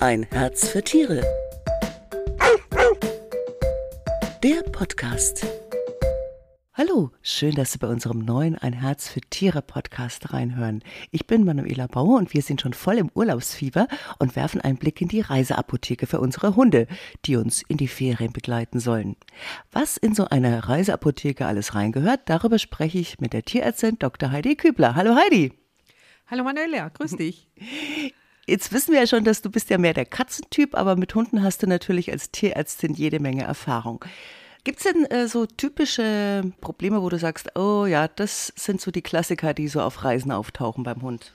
Ein Herz für Tiere. Der Podcast. Hallo, schön, dass Sie bei unserem neuen Ein Herz für Tiere Podcast reinhören. Ich bin Manuela Bauer und wir sind schon voll im Urlaubsfieber und werfen einen Blick in die Reiseapotheke für unsere Hunde, die uns in die Ferien begleiten sollen. Was in so eine Reiseapotheke alles reingehört, darüber spreche ich mit der Tierärztin Dr. Heidi Kübler. Hallo Heidi. Hallo Manuela, grüß dich. Jetzt wissen wir ja schon, dass du bist ja mehr der Katzentyp, aber mit Hunden hast du natürlich als Tierärztin jede Menge Erfahrung. Gibt es denn äh, so typische Probleme, wo du sagst, oh ja, das sind so die Klassiker, die so auf Reisen auftauchen beim Hund?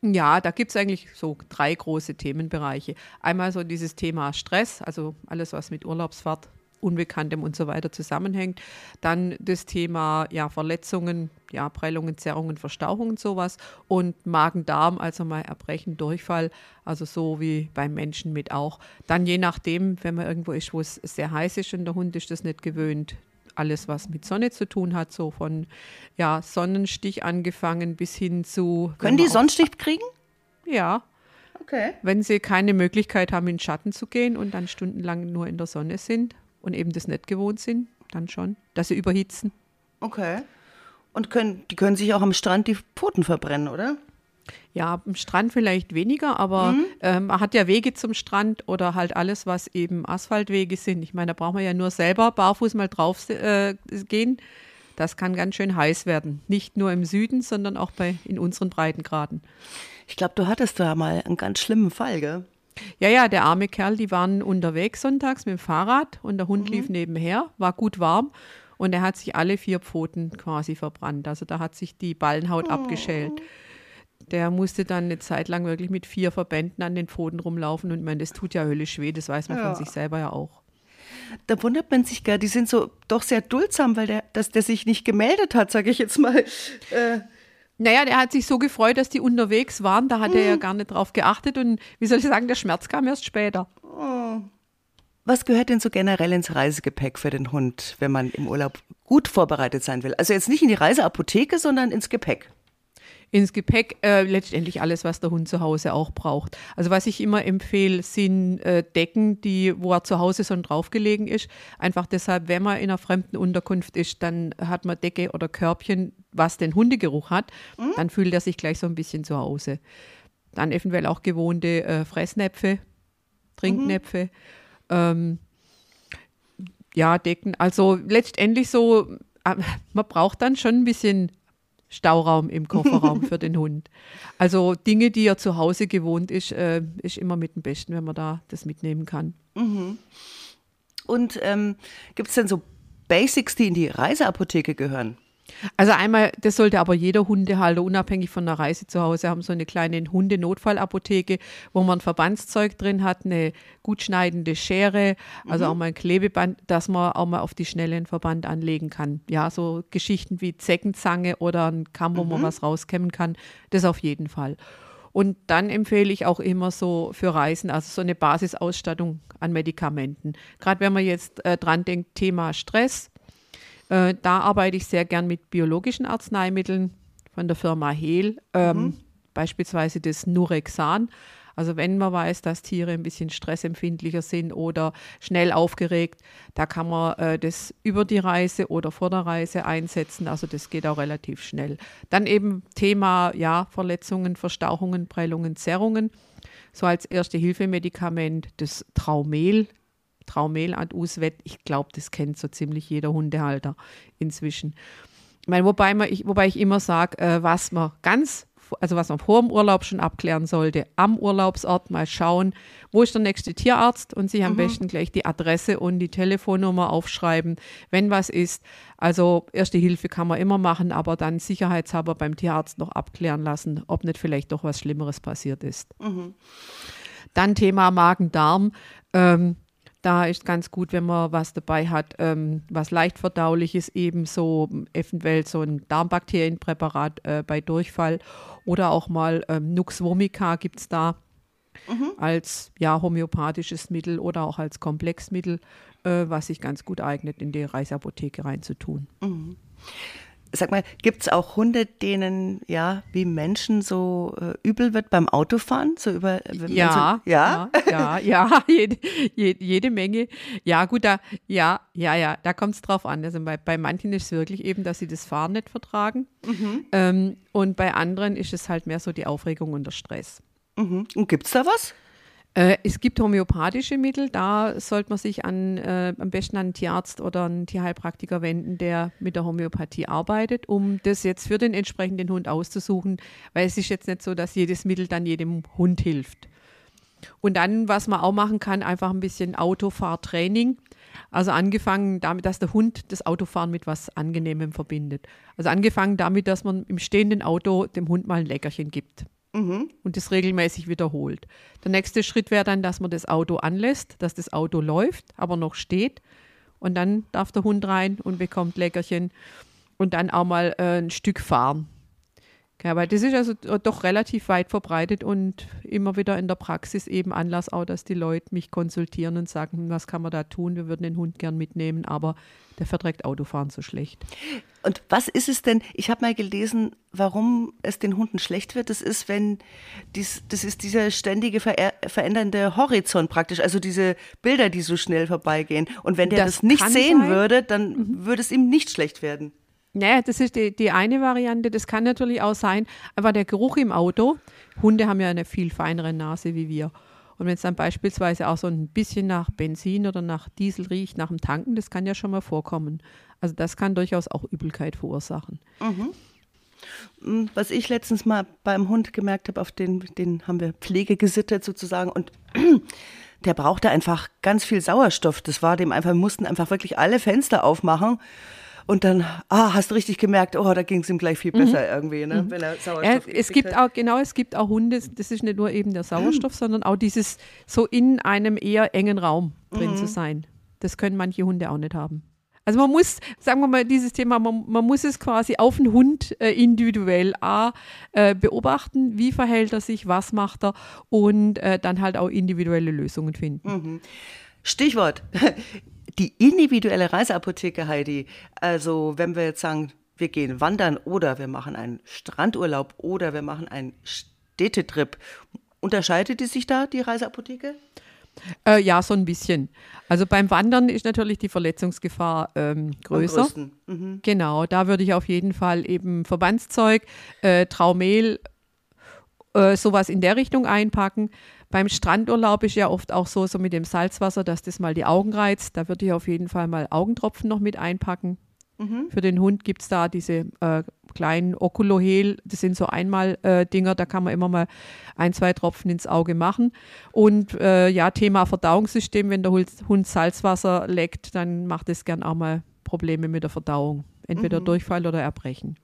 Ja, da gibt es eigentlich so drei große Themenbereiche. Einmal so dieses Thema Stress, also alles, was mit Urlaubsfahrt Unbekanntem und so weiter zusammenhängt. Dann das Thema ja, Verletzungen, ja, Prellungen, Zerrungen, Verstauchungen, sowas. Und Magen-Darm, also mal Erbrechen, Durchfall, also so wie beim Menschen mit auch. Dann je nachdem, wenn man irgendwo ist, wo es sehr heiß ist und der Hund ist das nicht gewöhnt, alles, was mit Sonne zu tun hat, so von ja, Sonnenstich angefangen bis hin zu. Können die Sonnenstich kriegen? Ja. Okay. Wenn sie keine Möglichkeit haben, in den Schatten zu gehen und dann stundenlang nur in der Sonne sind, und eben das nicht gewohnt sind, dann schon, dass sie überhitzen. Okay. Und können, die können sich auch am Strand die Pfoten verbrennen, oder? Ja, am Strand vielleicht weniger, aber mhm. ähm, man hat ja Wege zum Strand oder halt alles, was eben Asphaltwege sind. Ich meine, da braucht man ja nur selber barfuß mal drauf äh, gehen. Das kann ganz schön heiß werden. Nicht nur im Süden, sondern auch bei, in unseren Breitengraden. Ich glaube, du hattest da mal einen ganz schlimmen Fall, gell? Ja, ja, der arme Kerl, die waren unterwegs sonntags mit dem Fahrrad und der Hund mhm. lief nebenher, war gut warm und er hat sich alle vier Pfoten quasi verbrannt. Also da hat sich die Ballenhaut oh. abgeschält. Der musste dann eine Zeit lang wirklich mit vier Verbänden an den Pfoten rumlaufen und ich meine, das tut ja höllisch weh, das weiß man ja. von sich selber ja auch. Da wundert man sich gar, die sind so doch sehr duldsam, weil der, dass der sich nicht gemeldet hat, sage ich jetzt mal. Äh, naja, der hat sich so gefreut, dass die unterwegs waren. Da hat hm. er ja hm. gar nicht drauf geachtet. Und wie soll ich sagen, der Schmerz kam erst später. Oh. Was gehört denn so generell ins Reisegepäck für den Hund, wenn man im Urlaub gut vorbereitet sein will? Also jetzt nicht in die Reiseapotheke, sondern ins Gepäck ins Gepäck äh, letztendlich alles, was der Hund zu Hause auch braucht. Also was ich immer empfehle, sind äh, Decken, die, wo er zu Hause schon draufgelegen ist. Einfach deshalb, wenn man in einer fremden Unterkunft ist, dann hat man Decke oder Körbchen, was den Hundegeruch hat. Mhm. Dann fühlt er sich gleich so ein bisschen zu Hause. Dann eventuell auch gewohnte äh, Fressnäpfe, Trinknäpfe. Mhm. Ähm, ja, Decken. Also letztendlich so, äh, man braucht dann schon ein bisschen Stauraum im Kofferraum für den Hund. Also Dinge, die er zu Hause gewohnt ist, äh, ist immer mit dem Besten, wenn man da das mitnehmen kann. Mhm. Und ähm, gibt es denn so Basics, die in die Reiseapotheke gehören? Also einmal, das sollte aber jeder Hundehalter unabhängig von der Reise zu Hause haben, so eine kleine Hundenotfallapotheke, wo man Verbandszeug drin hat, eine gut schneidende Schere, also mhm. auch mal ein Klebeband, dass man auch mal auf die Schnelle einen Verband anlegen kann. Ja, so Geschichten wie Zeckenzange oder ein Kamm, wo mhm. man was rauskämmen kann, das auf jeden Fall. Und dann empfehle ich auch immer so für Reisen, also so eine Basisausstattung an Medikamenten. Gerade wenn man jetzt äh, dran denkt, Thema Stress, äh, da arbeite ich sehr gern mit biologischen Arzneimitteln von der Firma Hehl, ähm, mhm. beispielsweise das Nurexan. Also wenn man weiß, dass Tiere ein bisschen stressempfindlicher sind oder schnell aufgeregt, da kann man äh, das über die Reise oder vor der Reise einsetzen. Also das geht auch relativ schnell. Dann eben Thema ja Verletzungen, Verstauchungen, Prellungen, Zerrungen. So als Erste-Hilfe-Medikament das Traumel Traumel ad Uswet, ich glaube, das kennt so ziemlich jeder Hundehalter inzwischen. Ich meine, wobei, man, ich, wobei ich immer sage, äh, was man ganz, also was man vor dem Urlaub schon abklären sollte, am Urlaubsort mal schauen, wo ist der nächste Tierarzt und sich am mhm. besten gleich die Adresse und die Telefonnummer aufschreiben, wenn was ist. Also erste Hilfe kann man immer machen, aber dann sicherheitshalber beim Tierarzt noch abklären lassen, ob nicht vielleicht doch was Schlimmeres passiert ist. Mhm. Dann Thema Magen-Darm. Ähm, da ist ganz gut, wenn man was dabei hat, ähm, was leicht verdauliches, eben so eventuell so ein Darmbakterienpräparat äh, bei Durchfall oder auch mal ähm, Nux vomica gibt es da mhm. als ja, homöopathisches Mittel oder auch als Komplexmittel, äh, was sich ganz gut eignet, in die Reisapotheke reinzutun. Mhm. Sag mal, gibt es auch Hunde, denen ja wie Menschen so äh, übel wird beim Autofahren? So über, ja, so, ja, ja, ja, ja, jede, jede, jede, Menge. Ja, gut, da, ja, ja, ja, da kommt es drauf an. Also bei, bei manchen ist es wirklich eben, dass sie das Fahren nicht vertragen. Mhm. Ähm, und bei anderen ist es halt mehr so die Aufregung und der Stress. Mhm. Und gibt es da was? Äh, es gibt homöopathische Mittel, da sollte man sich an, äh, am besten an einen Tierarzt oder einen Tierheilpraktiker wenden, der mit der Homöopathie arbeitet, um das jetzt für den entsprechenden Hund auszusuchen, weil es ist jetzt nicht so, dass jedes Mittel dann jedem Hund hilft. Und dann, was man auch machen kann, einfach ein bisschen Autofahrtraining. Also angefangen damit, dass der Hund das Autofahren mit was Angenehmem verbindet. Also angefangen damit, dass man im stehenden Auto dem Hund mal ein Leckerchen gibt mhm. und das regelmäßig wiederholt. Der nächste Schritt wäre dann, dass man das Auto anlässt, dass das Auto läuft, aber noch steht. Und dann darf der Hund rein und bekommt Leckerchen und dann auch mal äh, ein Stück fahren. Ja, weil das ist also doch relativ weit verbreitet und immer wieder in der Praxis eben Anlass auch, dass die Leute mich konsultieren und sagen, hm, was kann man da tun? Wir würden den Hund gern mitnehmen, aber der verträgt Autofahren so schlecht. Und was ist es denn? Ich habe mal gelesen, warum es den Hunden schlecht wird. Das ist, wenn dies, das ist dieser ständige ver verändernde Horizont praktisch, also diese Bilder, die so schnell vorbeigehen. Und wenn der das, das nicht sehen sein. würde, dann mhm. würde es ihm nicht schlecht werden. Naja, das ist die, die eine Variante. Das kann natürlich auch sein, aber der Geruch im Auto. Hunde haben ja eine viel feinere Nase wie wir. Und wenn es dann beispielsweise auch so ein bisschen nach Benzin oder nach Diesel riecht, nach dem Tanken, das kann ja schon mal vorkommen. Also das kann durchaus auch Übelkeit verursachen. Mhm. Mm, was ich letztens mal beim Hund gemerkt habe, auf den, den haben wir Pflege gesittet sozusagen und der brauchte einfach ganz viel Sauerstoff. Das war dem einfach, wir mussten einfach wirklich alle Fenster aufmachen und dann, ah, hast du richtig gemerkt, oh, da ging es ihm gleich viel mhm. besser mhm. irgendwie, ne? wenn er Sauerstoff ja, Es gibt hat. auch, genau, es gibt auch Hunde, das ist nicht nur eben der Sauerstoff, mhm. sondern auch dieses so in einem eher engen Raum drin mhm. zu sein. Das können manche Hunde auch nicht haben. Also man muss, sagen wir mal, dieses Thema, man, man muss es quasi auf den Hund äh, individuell A, äh, beobachten, wie verhält er sich, was macht er und äh, dann halt auch individuelle Lösungen finden. Mhm. Stichwort die individuelle Reiseapotheke, Heidi, also wenn wir jetzt sagen, wir gehen wandern oder wir machen einen Strandurlaub oder wir machen einen Städtetrip, unterscheidet die sich da, die Reiseapotheke? Äh, ja, so ein bisschen. Also beim Wandern ist natürlich die Verletzungsgefahr ähm, größer. Mhm. Genau, da würde ich auf jeden Fall eben Verbandszeug, äh, Traumehl, äh, sowas in der Richtung einpacken. Beim Strandurlaub ist ja oft auch so, so mit dem Salzwasser, dass das mal die Augen reizt. Da würde ich auf jeden Fall mal Augentropfen noch mit einpacken. Mhm. Für den Hund gibt es da diese äh, kleinen Okulohel, das sind so Einmal-Dinger, äh, da kann man immer mal ein, zwei Tropfen ins Auge machen. Und äh, ja, Thema Verdauungssystem, wenn der Hund Salzwasser leckt, dann macht es gern auch mal Probleme mit der Verdauung. Entweder mhm. Durchfall oder Erbrechen.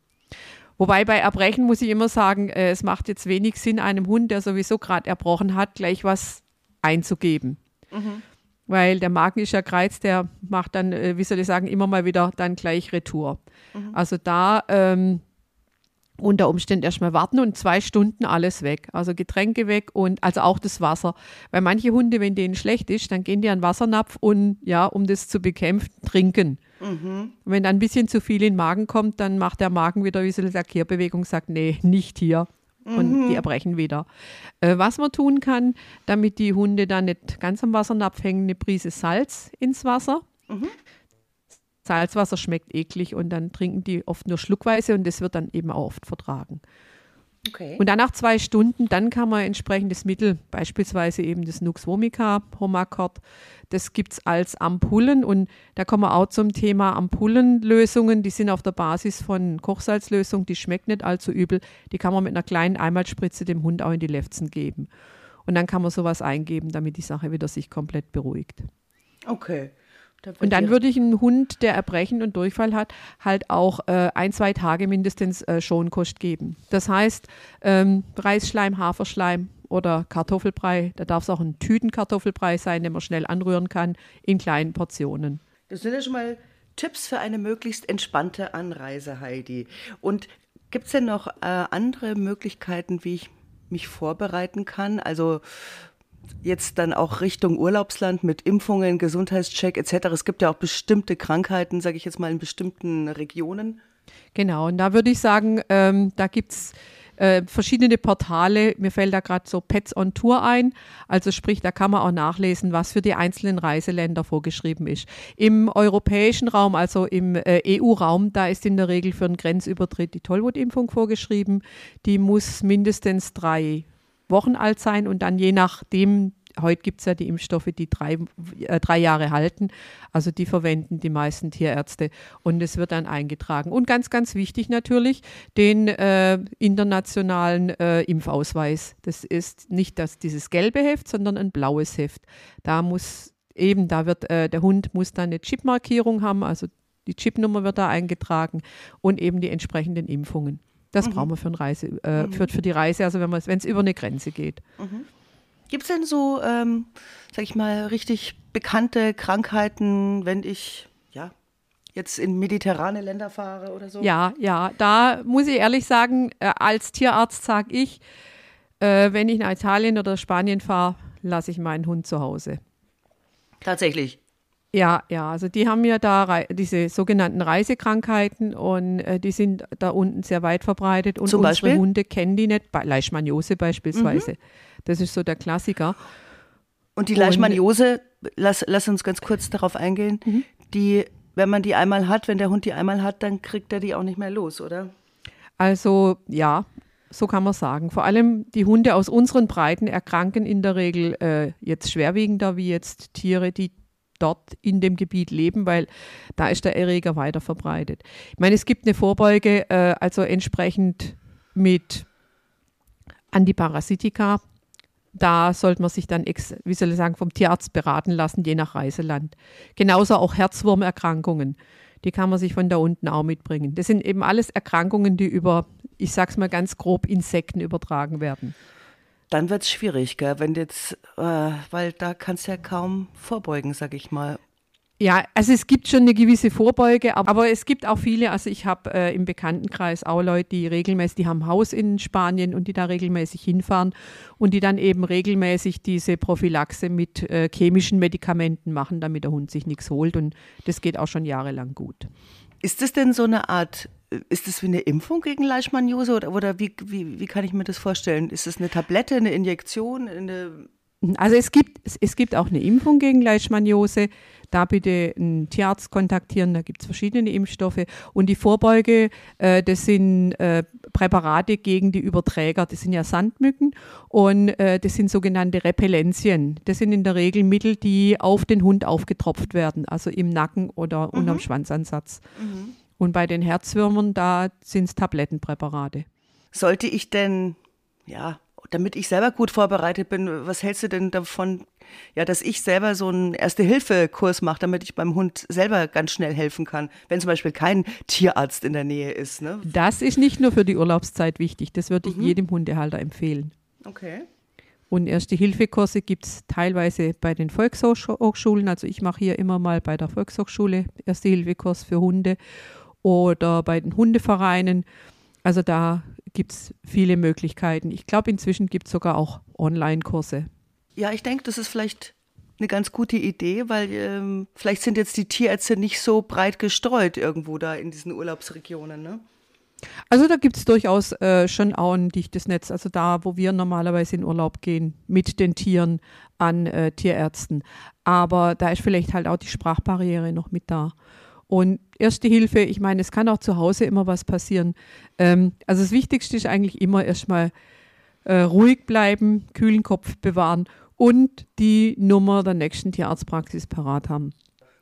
Wobei bei Erbrechen muss ich immer sagen, äh, es macht jetzt wenig Sinn, einem Hund, der sowieso gerade erbrochen hat, gleich was einzugeben. Mhm. Weil der Magen ist ja gereizt, der macht dann, äh, wie soll ich sagen, immer mal wieder dann gleich Retour. Mhm. Also da ähm, unter Umständen erstmal warten und zwei Stunden alles weg. Also Getränke weg und also auch das Wasser. Weil manche Hunde, wenn denen schlecht ist, dann gehen die an den Wassernapf und ja, um das zu bekämpfen, trinken. Mhm. Wenn dann ein bisschen zu viel in den Magen kommt, dann macht der Magen wieder wie so eine Kehrbewegung, sagt, nee, nicht hier. Und mhm. die erbrechen wieder. Äh, was man tun kann, damit die Hunde dann nicht ganz am Wassernapf hängen, eine Prise Salz ins Wasser. Mhm. Salzwasser schmeckt eklig und dann trinken die oft nur schluckweise und das wird dann eben auch oft vertragen. Okay. Und dann nach zwei Stunden, dann kann man entsprechendes Mittel, beispielsweise eben das Nux vomica, Homacort, das gibt es als Ampullen und da kommen wir auch zum Thema Ampullenlösungen. Die sind auf der Basis von Kochsalzlösung, die schmeckt nicht allzu übel. Die kann man mit einer kleinen Einmalspritze dem Hund auch in die Lefzen geben. Und dann kann man sowas eingeben, damit die Sache wieder sich komplett beruhigt. Okay. Und dann würde ich einen Hund, der Erbrechen und Durchfall hat, halt auch äh, ein, zwei Tage mindestens äh, Schonkost geben. Das heißt, ähm, Reisschleim, Haferschleim oder Kartoffelbrei. Da darf es auch ein Tütenkartoffelbrei sein, den man schnell anrühren kann, in kleinen Portionen. Das sind ja schon mal Tipps für eine möglichst entspannte Anreise, Heidi. Und gibt es denn noch äh, andere Möglichkeiten, wie ich mich vorbereiten kann? Also jetzt dann auch Richtung Urlaubsland mit Impfungen, Gesundheitscheck etc. Es gibt ja auch bestimmte Krankheiten, sage ich jetzt mal, in bestimmten Regionen. Genau, und da würde ich sagen, ähm, da gibt es äh, verschiedene Portale. Mir fällt da gerade so Pets on Tour ein. Also sprich, da kann man auch nachlesen, was für die einzelnen Reiseländer vorgeschrieben ist. Im europäischen Raum, also im äh, EU-Raum, da ist in der Regel für einen Grenzübertritt die Tollwutimpfung vorgeschrieben. Die muss mindestens drei Wochen alt sein und dann je nachdem heute gibt es ja die Impfstoffe, die drei, äh, drei Jahre halten. Also die verwenden die meisten Tierärzte und es wird dann eingetragen. Und ganz, ganz wichtig natürlich, den äh, internationalen äh, Impfausweis. Das ist nicht das, dieses gelbe Heft, sondern ein blaues Heft. Da muss eben, da wird, äh, der Hund muss dann eine Chipmarkierung haben, also die Chipnummer wird da eingetragen und eben die entsprechenden Impfungen. Das mhm. brauchen wir für, ein Reise, äh, mhm. für, für die Reise, also wenn es über eine Grenze geht. Mhm. Gibt es denn so, ähm, sag ich mal, richtig bekannte Krankheiten, wenn ich, ja, jetzt in mediterrane Länder fahre oder so? Ja, ja, da muss ich ehrlich sagen, äh, als Tierarzt sage ich, äh, wenn ich nach Italien oder Spanien fahre, lasse ich meinen Hund zu Hause. Tatsächlich. Ja, ja, also die haben ja da diese sogenannten Reisekrankheiten und äh, die sind da unten sehr weit verbreitet und Zum unsere Beispiel? Hunde kennen die nicht, Leishmaniose beispielsweise. Mhm. Das ist so der Klassiker. Und die Leishmaniose, lass, lass uns ganz kurz darauf eingehen, mhm. die, wenn man die einmal hat, wenn der Hund die einmal hat, dann kriegt er die auch nicht mehr los, oder? Also ja, so kann man sagen. Vor allem die Hunde aus unseren Breiten erkranken in der Regel äh, jetzt schwerwiegender wie jetzt Tiere, die dort in dem Gebiet leben, weil da ist der Erreger weiter verbreitet. Ich meine, es gibt eine Vorbeuge, äh, also entsprechend mit Antiparasitika, da sollte man sich dann, wie soll ich sagen, vom Tierarzt beraten lassen, je nach Reiseland. Genauso auch Herzwurmerkrankungen. Die kann man sich von da unten auch mitbringen. Das sind eben alles Erkrankungen, die über, ich sag's mal ganz grob, Insekten übertragen werden. Dann wird es schwierig, gell? wenn jetzt, äh, weil da kannst du ja kaum vorbeugen, sag ich mal. Ja, also es gibt schon eine gewisse Vorbeuge, aber es gibt auch viele, also ich habe äh, im Bekanntenkreis auch Leute, die regelmäßig, die haben Haus in Spanien und die da regelmäßig hinfahren und die dann eben regelmäßig diese Prophylaxe mit äh, chemischen Medikamenten machen, damit der Hund sich nichts holt und das geht auch schon jahrelang gut. Ist das denn so eine Art, ist das wie eine Impfung gegen Leishmaniose oder, oder wie, wie, wie kann ich mir das vorstellen? Ist das eine Tablette, eine Injektion, eine also es gibt, es gibt auch eine Impfung gegen Leishmaniose. Da bitte einen Tierarzt kontaktieren, da gibt es verschiedene Impfstoffe. Und die Vorbeuge, äh, das sind äh, Präparate gegen die Überträger, das sind ja Sandmücken und äh, das sind sogenannte Repellenzien. Das sind in der Regel Mittel, die auf den Hund aufgetropft werden, also im Nacken oder mhm. unterm Schwanzansatz. Mhm. Und bei den Herzwürmern, da sind es Tablettenpräparate. Sollte ich denn, ja, damit ich selber gut vorbereitet bin, was hältst du denn davon, ja, dass ich selber so einen Erste-Hilfe-Kurs mache, damit ich beim Hund selber ganz schnell helfen kann, wenn zum Beispiel kein Tierarzt in der Nähe ist? Ne? Das ist nicht nur für die Urlaubszeit wichtig, das würde ich mhm. jedem Hundehalter empfehlen. Okay. Und Erste-Hilfe-Kurse gibt es teilweise bei den Volkshochschulen. Also ich mache hier immer mal bei der Volkshochschule Erste-Hilfe-Kurs für Hunde oder bei den Hundevereinen. Also da gibt es viele Möglichkeiten. Ich glaube, inzwischen gibt es sogar auch Online-Kurse. Ja, ich denke, das ist vielleicht eine ganz gute Idee, weil ähm, vielleicht sind jetzt die Tierärzte nicht so breit gestreut irgendwo da in diesen Urlaubsregionen, ne? Also da gibt es durchaus äh, schon auch ein dichtes Netz. Also da, wo wir normalerweise in Urlaub gehen, mit den Tieren an äh, Tierärzten. Aber da ist vielleicht halt auch die Sprachbarriere noch mit da. Und Erste Hilfe, ich meine, es kann auch zu Hause immer was passieren. Ähm, also das Wichtigste ist eigentlich immer erstmal äh, ruhig bleiben, kühlen Kopf bewahren und die Nummer der nächsten Tierarztpraxis parat haben.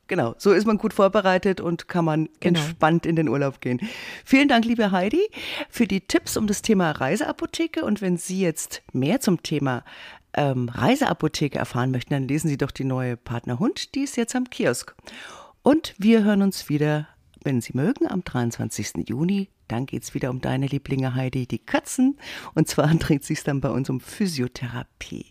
Genau, so ist man gut vorbereitet und kann man genau. entspannt in den Urlaub gehen. Vielen Dank, liebe Heidi, für die Tipps um das Thema Reiseapotheke. Und wenn Sie jetzt mehr zum Thema ähm, Reiseapotheke erfahren möchten, dann lesen Sie doch die neue Partnerhund, die ist jetzt am Kiosk. Und wir hören uns wieder, wenn Sie mögen, am 23. Juni. Dann geht es wieder um deine Lieblinge Heidi, die Katzen. Und zwar dreht sich dann bei uns um Physiotherapie.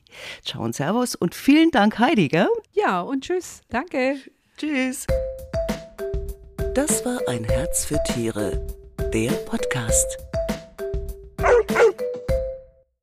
Ciao und Servus und vielen Dank, Heidi, gell? Ja, und tschüss. Danke. Tschüss. Das war ein Herz für Tiere, der Podcast.